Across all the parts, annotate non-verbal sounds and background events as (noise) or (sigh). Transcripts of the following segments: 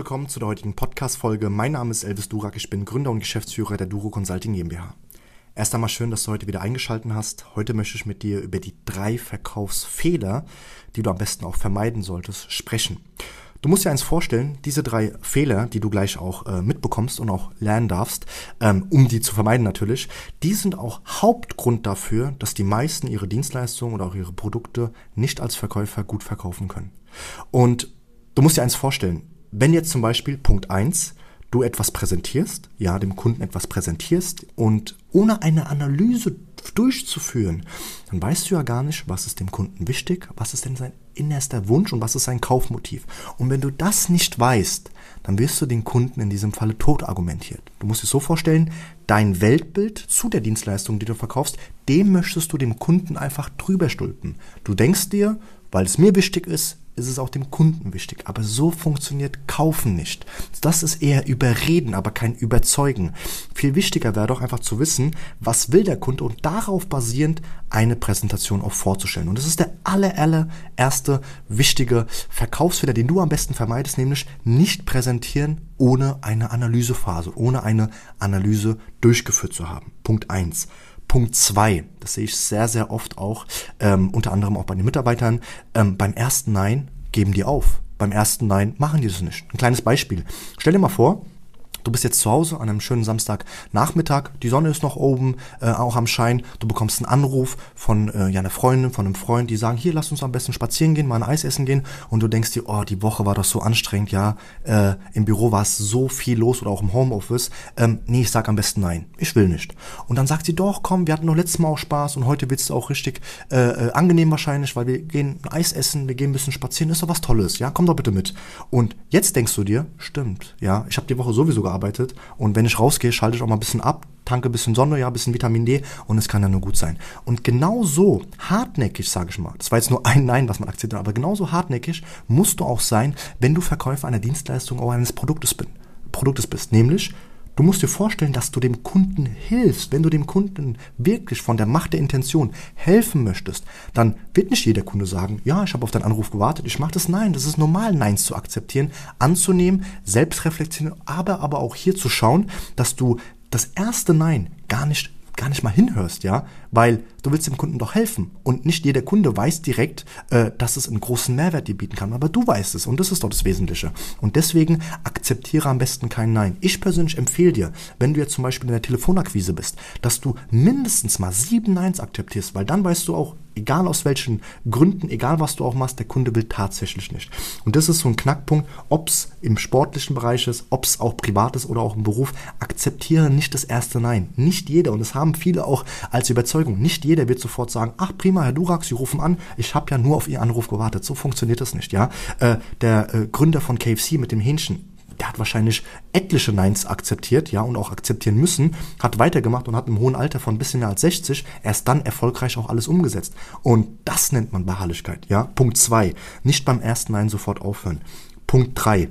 Willkommen zu der heutigen Podcast-Folge. Mein Name ist Elvis Durak, ich bin Gründer und Geschäftsführer der Duro Consulting GmbH. Erst einmal schön, dass du heute wieder eingeschaltet hast. Heute möchte ich mit dir über die drei Verkaufsfehler, die du am besten auch vermeiden solltest, sprechen. Du musst dir eins vorstellen, diese drei Fehler, die du gleich auch äh, mitbekommst und auch lernen darfst, ähm, um die zu vermeiden natürlich, die sind auch Hauptgrund dafür, dass die meisten ihre Dienstleistungen oder auch ihre Produkte nicht als Verkäufer gut verkaufen können. Und du musst dir eins vorstellen, wenn jetzt zum Beispiel Punkt eins du etwas präsentierst, ja, dem Kunden etwas präsentierst und ohne eine Analyse durchzuführen, dann weißt du ja gar nicht, was ist dem Kunden wichtig, was ist denn sein innerster Wunsch und was ist sein Kaufmotiv. Und wenn du das nicht weißt, dann wirst du den Kunden in diesem Falle tot argumentiert. Du musst dir so vorstellen, dein Weltbild zu der Dienstleistung, die du verkaufst, dem möchtest du dem Kunden einfach drüber stülpen. Du denkst dir, weil es mir wichtig ist, ist es auch dem Kunden wichtig. Aber so funktioniert Kaufen nicht. Das ist eher Überreden, aber kein Überzeugen. Viel wichtiger wäre doch einfach zu wissen, was will der Kunde und darauf basierend eine Präsentation auch vorzustellen. Und das ist der aller, allererste wichtige Verkaufsfehler, den du am besten vermeidest, nämlich nicht präsentieren ohne eine Analysephase, ohne eine Analyse durchgeführt zu haben. Punkt eins. Punkt zwei, das sehe ich sehr, sehr oft auch, ähm, unter anderem auch bei den Mitarbeitern, ähm, beim ersten Nein geben die auf. Beim ersten Nein machen die das nicht. Ein kleines Beispiel. Stell dir mal vor, Du bist jetzt zu Hause an einem schönen Samstagnachmittag, die Sonne ist noch oben, äh, auch am Schein. Du bekommst einen Anruf von äh, ja, einer Freundin, von einem Freund, die sagen, hier, lass uns am besten spazieren gehen, mal ein Eis essen gehen. Und du denkst dir, oh, die Woche war doch so anstrengend, ja, äh, im Büro war es so viel los oder auch im Homeoffice. Ähm, nee, ich sag am besten nein, ich will nicht. Und dann sagt sie, doch, komm, wir hatten noch letztes Mal auch Spaß und heute wird's auch richtig äh, äh, angenehm wahrscheinlich, weil wir gehen ein Eis essen, wir gehen ein bisschen spazieren, ist doch was Tolles, ja, komm doch bitte mit. Und jetzt denkst du dir, stimmt, ja, ich habe die Woche sowieso gearbeitet und wenn ich rausgehe, schalte ich auch mal ein bisschen ab, tanke ein bisschen Sonne, ja, ein bisschen Vitamin D und es kann ja nur gut sein. Und genau so hartnäckig, sage ich mal, das war jetzt nur ein Nein, was man akzeptiert, aber genauso hartnäckig musst du auch sein, wenn du Verkäufer einer Dienstleistung oder eines Produktes, bin, Produktes bist. Nämlich, Du musst dir vorstellen, dass du dem Kunden hilfst. Wenn du dem Kunden wirklich von der Macht der Intention helfen möchtest, dann wird nicht jeder Kunde sagen, ja, ich habe auf deinen Anruf gewartet, ich mache das. Nein, das ist normal, Neins zu akzeptieren, anzunehmen, selbst reflektieren, aber, aber auch hier zu schauen, dass du das erste Nein gar nicht gar nicht mal hinhörst, ja, weil du willst dem Kunden doch helfen. Und nicht jeder Kunde weiß direkt, äh, dass es einen großen Mehrwert dir bieten kann, aber du weißt es. Und das ist doch das Wesentliche. Und deswegen akzeptiere am besten kein Nein. Ich persönlich empfehle dir, wenn du jetzt zum Beispiel in der Telefonakquise bist, dass du mindestens mal sieben Neins akzeptierst, weil dann weißt du auch, egal aus welchen Gründen, egal was du auch machst, der Kunde will tatsächlich nicht. Und das ist so ein Knackpunkt, ob es im sportlichen Bereich ist, ob es auch privat ist oder auch im Beruf, akzeptiere nicht das erste Nein. Nicht jeder, und das haben viele auch als Überzeugung, nicht jeder wird sofort sagen, ach prima, Herr Durak, Sie rufen an, ich habe ja nur auf Ihren Anruf gewartet. So funktioniert das nicht, ja. Äh, der äh, Gründer von KFC mit dem Hähnchen, der hat wahrscheinlich etliche Neins akzeptiert, ja, und auch akzeptieren müssen, hat weitergemacht und hat im hohen Alter von ein bisschen mehr als 60 erst dann erfolgreich auch alles umgesetzt. Und das nennt man Beharrlichkeit, ja. Punkt zwei, nicht beim ersten Nein sofort aufhören. Punkt drei,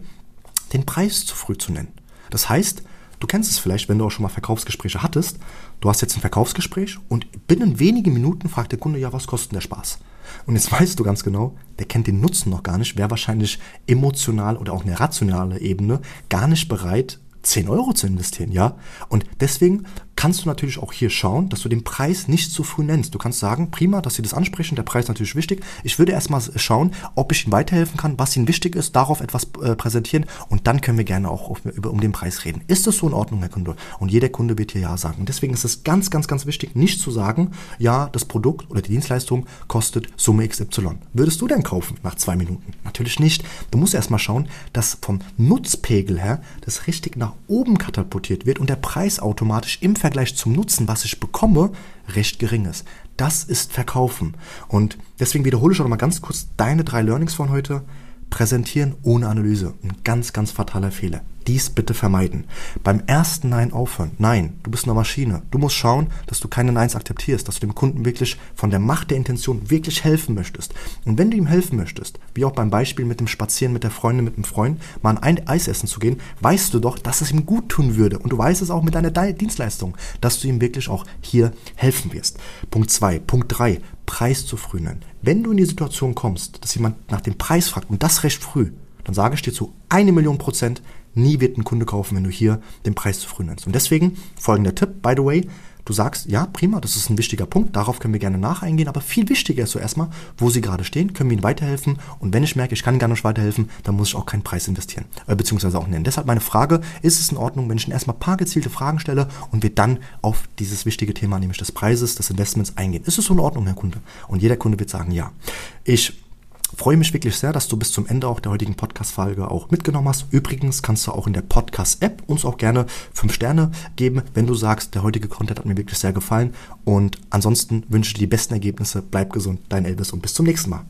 den Preis zu früh zu nennen. Das heißt, du kennst es vielleicht, wenn du auch schon mal Verkaufsgespräche hattest. Du hast jetzt ein Verkaufsgespräch und binnen wenigen Minuten fragt der Kunde, ja, was kostet der Spaß? Und jetzt (laughs) weißt du ganz genau, der kennt den Nutzen noch gar nicht, wäre wahrscheinlich emotional oder auch eine rationale Ebene gar nicht bereit, 10 Euro zu investieren, ja? Und deswegen kannst du natürlich auch hier schauen, dass du den Preis nicht zu früh nennst. Du kannst sagen, prima, dass sie das ansprechen, der Preis ist natürlich wichtig. Ich würde erstmal schauen, ob ich ihnen weiterhelfen kann, was ihnen wichtig ist, darauf etwas äh, präsentieren und dann können wir gerne auch auf, über, um den Preis reden. Ist das so in Ordnung, Herr Kunde? Und jeder Kunde wird hier Ja sagen. Und deswegen ist es ganz, ganz, ganz wichtig, nicht zu sagen, ja, das Produkt oder die Dienstleistung kostet Summe XY. Würdest du denn kaufen nach zwei Minuten? Natürlich nicht. Du musst erstmal schauen, dass vom Nutzpegel her das richtig nach oben katapultiert wird und der Preis automatisch im Vergleich Vergleich zum Nutzen, was ich bekomme, recht gering ist. Das ist Verkaufen. Und deswegen wiederhole ich auch noch mal ganz kurz deine drei Learnings von heute. Präsentieren ohne Analyse. Ein ganz, ganz fataler Fehler. Dies bitte vermeiden. Beim ersten Nein aufhören. Nein, du bist eine Maschine. Du musst schauen, dass du keine Neins akzeptierst, dass du dem Kunden wirklich von der Macht der Intention wirklich helfen möchtest. Und wenn du ihm helfen möchtest, wie auch beim Beispiel mit dem Spazieren mit der Freundin, mit dem Freund, mal ein Eis essen zu gehen, weißt du doch, dass es ihm gut tun würde. Und du weißt es auch mit deiner Dienstleistung, dass du ihm wirklich auch hier helfen wirst. Punkt zwei, Punkt drei, Preis zu früh nennen. Wenn du in die Situation kommst, dass jemand nach dem Preis fragt und das recht früh, dann sage ich dir zu eine Million Prozent, nie wird ein Kunde kaufen, wenn du hier den Preis zu früh nennst. Und deswegen folgender Tipp, by the way, Du sagst, ja, prima, das ist ein wichtiger Punkt, darauf können wir gerne nacheingehen, aber viel wichtiger ist so erstmal, wo Sie gerade stehen, können wir Ihnen weiterhelfen und wenn ich merke, ich kann gar nicht weiterhelfen, dann muss ich auch keinen Preis investieren, äh, beziehungsweise auch nennen. Deshalb meine Frage, ist es in Ordnung, wenn ich Ihnen erstmal ein paar gezielte Fragen stelle und wir dann auf dieses wichtige Thema, nämlich des Preises, des Investments eingehen? Ist es so in Ordnung, Herr Kunde? Und jeder Kunde wird sagen, ja. Ich freue mich wirklich sehr, dass du bis zum Ende auch der heutigen Podcast-Folge auch mitgenommen hast. Übrigens kannst du auch in der Podcast-App uns auch gerne fünf Sterne geben, wenn du sagst, der heutige Content hat mir wirklich sehr gefallen. Und ansonsten wünsche dir die besten Ergebnisse. Bleib gesund, dein Elvis und bis zum nächsten Mal.